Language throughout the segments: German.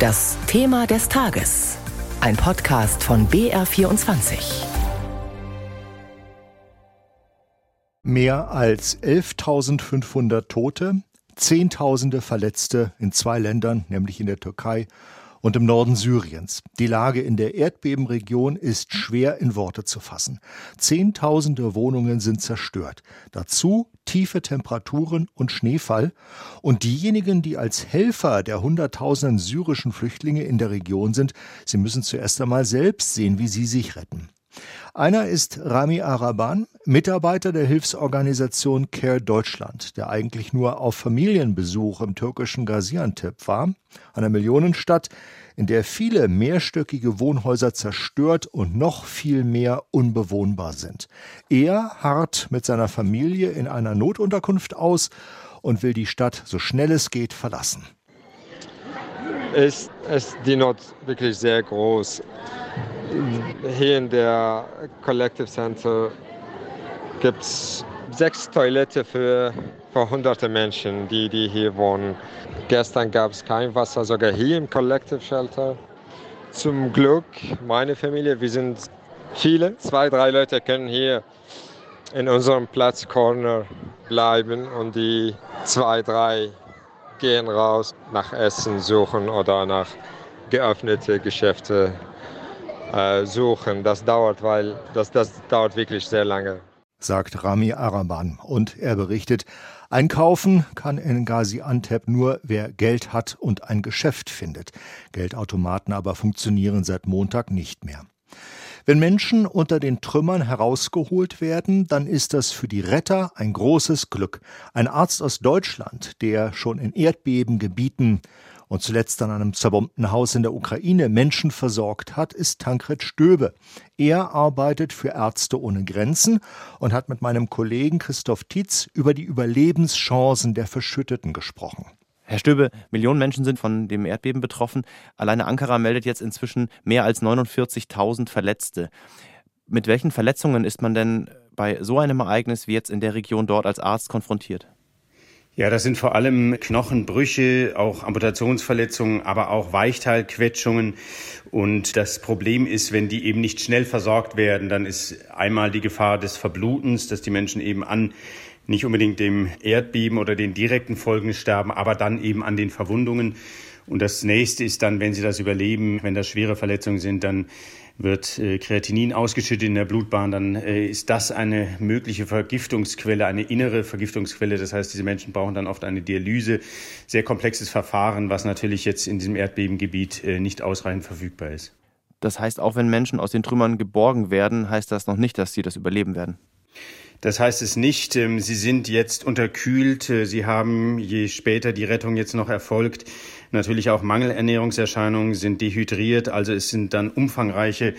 Das Thema des Tages. Ein Podcast von BR24. Mehr als 11.500 Tote, Zehntausende Verletzte in zwei Ländern, nämlich in der Türkei und im Norden Syriens. Die Lage in der Erdbebenregion ist schwer in Worte zu fassen. Zehntausende Wohnungen sind zerstört. Dazu tiefe Temperaturen und Schneefall. Und diejenigen, die als Helfer der Hunderttausenden syrischen Flüchtlinge in der Region sind, sie müssen zuerst einmal selbst sehen, wie sie sich retten. Einer ist Rami Araban, Mitarbeiter der Hilfsorganisation Care Deutschland, der eigentlich nur auf Familienbesuch im türkischen Gaziantep war, einer Millionenstadt, in der viele mehrstöckige Wohnhäuser zerstört und noch viel mehr unbewohnbar sind. Er harrt mit seiner Familie in einer Notunterkunft aus und will die Stadt so schnell es geht verlassen. Ist, ist die Not wirklich sehr groß hier in der Collective Center gibt es sechs Toiletten für, für hunderte Menschen, die, die hier wohnen. Gestern gab es kein Wasser, sogar hier im Collective Shelter. Zum Glück, meine Familie, wir sind viele, zwei, drei Leute können hier in unserem Platz Corner bleiben und die zwei, drei gehen raus nach Essen suchen oder nach geöffnete Geschäfte äh, suchen. Das dauert, weil das, das dauert wirklich sehr lange. Sagt Rami Araban. Und er berichtet, einkaufen kann in Gaziantep nur wer Geld hat und ein Geschäft findet. Geldautomaten aber funktionieren seit Montag nicht mehr. Wenn Menschen unter den Trümmern herausgeholt werden, dann ist das für die Retter ein großes Glück. Ein Arzt aus Deutschland, der schon in Erdbebengebieten und zuletzt an einem zerbombten Haus in der Ukraine Menschen versorgt hat, ist Tankred Stöbe. Er arbeitet für Ärzte ohne Grenzen und hat mit meinem Kollegen Christoph Tietz über die Überlebenschancen der Verschütteten gesprochen. Herr Stöbe, Millionen Menschen sind von dem Erdbeben betroffen. Alleine Ankara meldet jetzt inzwischen mehr als 49.000 Verletzte. Mit welchen Verletzungen ist man denn bei so einem Ereignis wie jetzt in der Region dort als Arzt konfrontiert? Ja, das sind vor allem Knochenbrüche, auch Amputationsverletzungen, aber auch Weichteilquetschungen. Und das Problem ist, wenn die eben nicht schnell versorgt werden, dann ist einmal die Gefahr des Verblutens, dass die Menschen eben an nicht unbedingt dem Erdbeben oder den direkten Folgen sterben, aber dann eben an den Verwundungen. Und das nächste ist dann, wenn sie das überleben, wenn das schwere Verletzungen sind, dann wird äh, Kreatinin ausgeschüttet in der Blutbahn, dann äh, ist das eine mögliche Vergiftungsquelle, eine innere Vergiftungsquelle. Das heißt, diese Menschen brauchen dann oft eine Dialyse. Sehr komplexes Verfahren, was natürlich jetzt in diesem Erdbebengebiet äh, nicht ausreichend verfügbar ist. Das heißt, auch wenn Menschen aus den Trümmern geborgen werden, heißt das noch nicht, dass sie das überleben werden. Das heißt es nicht, ähm, sie sind jetzt unterkühlt, sie haben, je später die Rettung jetzt noch erfolgt, natürlich auch Mangelernährungserscheinungen, sind dehydriert. Also es sind dann umfangreiche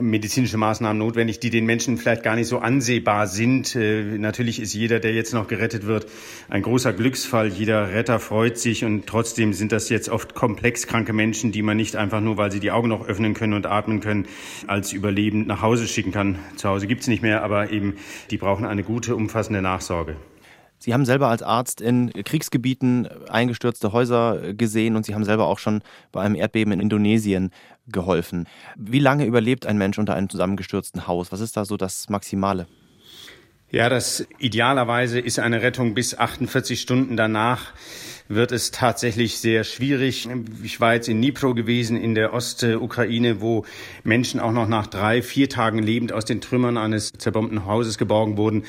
medizinische Maßnahmen notwendig, die den Menschen vielleicht gar nicht so ansehbar sind. Äh, natürlich ist jeder, der jetzt noch gerettet wird, ein großer Glücksfall. Jeder Retter freut sich und trotzdem sind das jetzt oft komplex kranke Menschen, die man nicht einfach nur, weil sie die Augen noch öffnen können und atmen können, als überlebend nach Hause schicken kann. Zu Hause gibt's nicht mehr, aber eben die brauchen eine gute, umfassende Nachsorge. Sie haben selber als Arzt in Kriegsgebieten eingestürzte Häuser gesehen und Sie haben selber auch schon bei einem Erdbeben in Indonesien geholfen. Wie lange überlebt ein Mensch unter einem zusammengestürzten Haus? Was ist da so das Maximale? Ja, das idealerweise ist eine Rettung bis 48 Stunden danach wird es tatsächlich sehr schwierig. Ich war jetzt in Dnipro gewesen, in der Ostukraine, wo Menschen auch noch nach drei, vier Tagen lebend aus den Trümmern eines zerbombten Hauses geborgen wurden.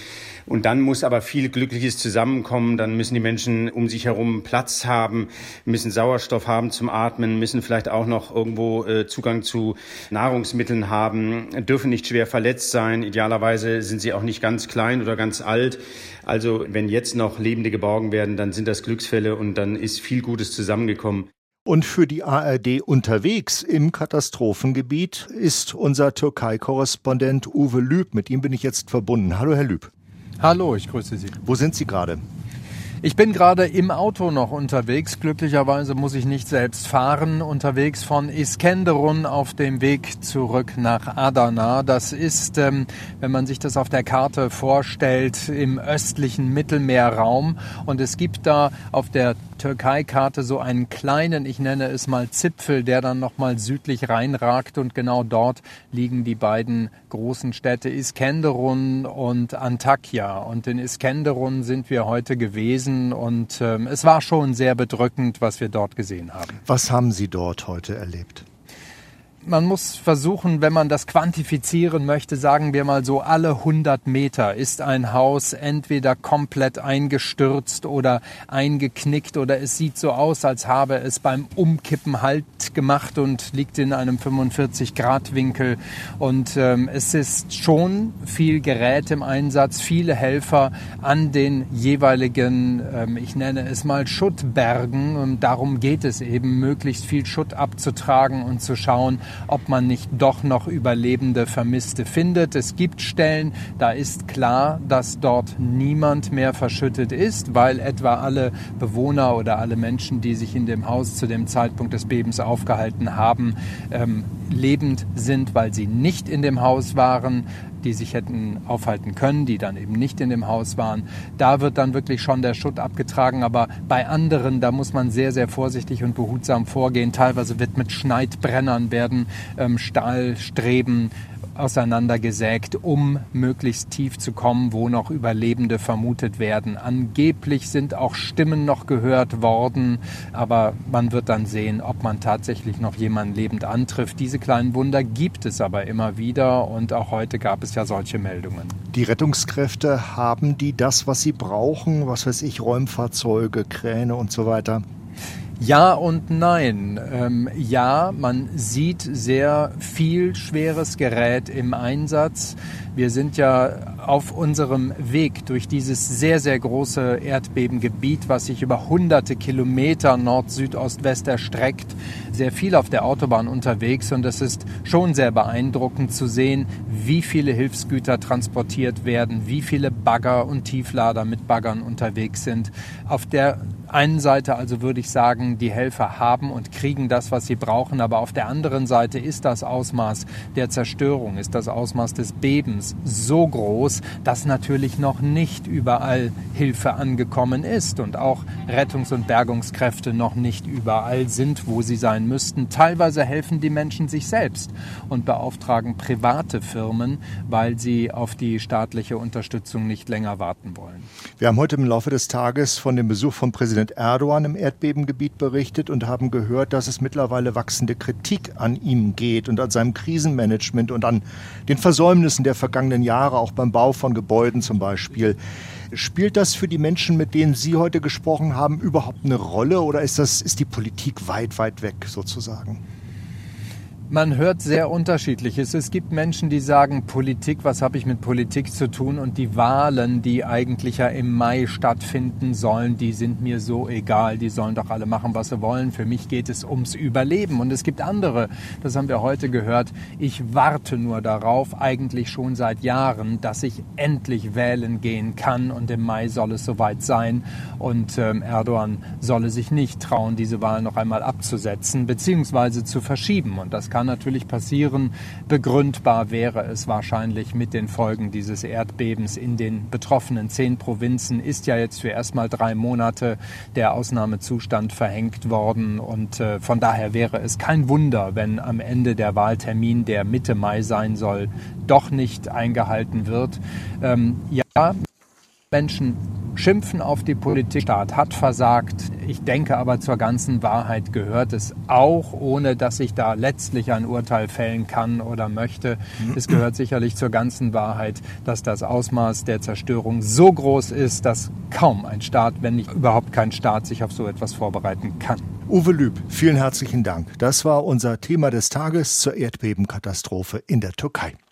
Und dann muss aber viel Glückliches zusammenkommen. Dann müssen die Menschen um sich herum Platz haben, müssen Sauerstoff haben zum Atmen, müssen vielleicht auch noch irgendwo äh, Zugang zu Nahrungsmitteln haben, dürfen nicht schwer verletzt sein. Idealerweise sind sie auch nicht ganz klein oder ganz alt. Also wenn jetzt noch Lebende geborgen werden, dann sind das Glücksfälle und dann ist viel Gutes zusammengekommen. Und für die ARD unterwegs im Katastrophengebiet ist unser Türkei-Korrespondent Uwe Lüb. Mit ihm bin ich jetzt verbunden. Hallo, Herr Lüb. Hallo, ich grüße Sie. Wo sind Sie gerade? Ich bin gerade im Auto noch unterwegs. Glücklicherweise muss ich nicht selbst fahren. Unterwegs von Iskenderun auf dem Weg zurück nach Adana. Das ist, ähm, wenn man sich das auf der Karte vorstellt, im östlichen Mittelmeerraum. Und es gibt da auf der Türkei-Karte so einen kleinen, ich nenne es mal Zipfel, der dann nochmal südlich reinragt und genau dort liegen die beiden großen Städte Iskenderun und Antakya. Und in Iskenderun sind wir heute gewesen und ähm, es war schon sehr bedrückend, was wir dort gesehen haben. Was haben Sie dort heute erlebt? Man muss versuchen, wenn man das quantifizieren möchte, sagen wir mal so, alle 100 Meter ist ein Haus entweder komplett eingestürzt oder eingeknickt oder es sieht so aus, als habe es beim Umkippen Halt gemacht und liegt in einem 45-Grad-Winkel. Und ähm, es ist schon viel Gerät im Einsatz, viele Helfer an den jeweiligen, ähm, ich nenne es mal Schuttbergen. Und darum geht es eben, möglichst viel Schutt abzutragen und zu schauen, ob man nicht doch noch Überlebende, Vermisste findet. Es gibt Stellen, da ist klar, dass dort niemand mehr verschüttet ist, weil etwa alle Bewohner oder alle Menschen, die sich in dem Haus zu dem Zeitpunkt des Bebens aufgehalten haben, ähm, lebend sind, weil sie nicht in dem Haus waren die sich hätten aufhalten können, die dann eben nicht in dem Haus waren. Da wird dann wirklich schon der Schutt abgetragen. Aber bei anderen, da muss man sehr, sehr vorsichtig und behutsam vorgehen. Teilweise wird mit Schneidbrennern werden ähm, Stahlstreben auseinandergesägt, um möglichst tief zu kommen, wo noch Überlebende vermutet werden. Angeblich sind auch Stimmen noch gehört worden, aber man wird dann sehen, ob man tatsächlich noch jemanden lebend antrifft. Diese kleinen Wunder gibt es aber immer wieder und auch heute gab es ja solche Meldungen. Die Rettungskräfte haben die das, was sie brauchen, was weiß ich, Räumfahrzeuge, Kräne und so weiter? Ja und nein. Ähm, ja, man sieht sehr viel schweres Gerät im Einsatz. Wir sind ja auf unserem Weg durch dieses sehr, sehr große Erdbebengebiet, was sich über hunderte Kilometer Nord, Süd, Ost, West erstreckt, sehr viel auf der Autobahn unterwegs und es ist schon sehr beeindruckend zu sehen, wie viele Hilfsgüter transportiert werden, wie viele Bagger und Tieflader mit Baggern unterwegs sind. Auf der einen Seite also würde ich sagen, die Helfer haben und kriegen das, was sie brauchen, aber auf der anderen Seite ist das Ausmaß der Zerstörung, ist das Ausmaß des Bebens so groß, dass natürlich noch nicht überall Hilfe angekommen ist und auch Rettungs- und Bergungskräfte noch nicht überall sind, wo sie sein müssten. Teilweise helfen die Menschen sich selbst und beauftragen private Firmen, weil sie auf die staatliche Unterstützung nicht länger warten wollen. Wir haben heute im Laufe des Tages von dem Besuch von Präsident Erdogan im Erdbebengebiet berichtet und haben gehört, dass es mittlerweile wachsende Kritik an ihm geht und an seinem Krisenmanagement und an den Versäumnissen der vergangenen Jahre, auch beim Bau von Gebäuden zum Beispiel. Spielt das für die Menschen, mit denen Sie heute gesprochen haben, überhaupt eine Rolle oder ist, das, ist die Politik weit, weit weg sozusagen? Man hört sehr unterschiedliches. Es gibt Menschen, die sagen, Politik, was habe ich mit Politik zu tun? Und die Wahlen, die eigentlich ja im Mai stattfinden sollen, die sind mir so egal. Die sollen doch alle machen, was sie wollen. Für mich geht es ums Überleben. Und es gibt andere, das haben wir heute gehört, ich warte nur darauf, eigentlich schon seit Jahren, dass ich endlich wählen gehen kann. Und im Mai soll es soweit sein. Und ähm, Erdogan solle sich nicht trauen, diese Wahl noch einmal abzusetzen, beziehungsweise zu verschieben. Und das natürlich passieren. Begründbar wäre es wahrscheinlich mit den Folgen dieses Erdbebens in den betroffenen zehn Provinzen. Ist ja jetzt für erstmal drei Monate der Ausnahmezustand verhängt worden. Und äh, von daher wäre es kein Wunder, wenn am Ende der Wahltermin, der Mitte Mai sein soll, doch nicht eingehalten wird. Ähm, ja, Menschen schimpfen auf die Politik, Staat hat versagt. Ich denke aber zur ganzen Wahrheit gehört es auch, ohne dass ich da letztlich ein Urteil fällen kann oder möchte. Es gehört sicherlich zur ganzen Wahrheit, dass das Ausmaß der Zerstörung so groß ist, dass kaum ein Staat, wenn nicht überhaupt kein Staat, sich auf so etwas vorbereiten kann. Uwe Lüb, vielen herzlichen Dank. Das war unser Thema des Tages zur Erdbebenkatastrophe in der Türkei.